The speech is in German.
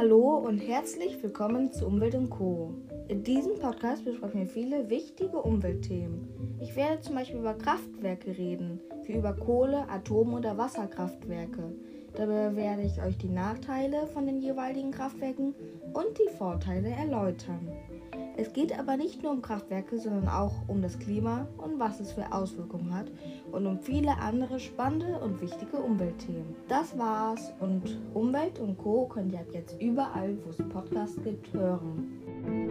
Hallo und herzlich willkommen zu Umwelt und Co. In diesem Podcast besprechen wir viele wichtige Umweltthemen. Ich werde zum Beispiel über Kraftwerke reden, wie über Kohle, Atom- oder Wasserkraftwerke. Dabei werde ich euch die Nachteile von den jeweiligen Kraftwerken und die Vorteile erläutern. Es geht aber nicht nur um Kraftwerke, sondern auch um das Klima und was es für Auswirkungen hat und um viele andere spannende und wichtige Umweltthemen. Das war's und Umwelt und Co. könnt ihr ab jetzt überall, wo es Podcasts gibt, hören.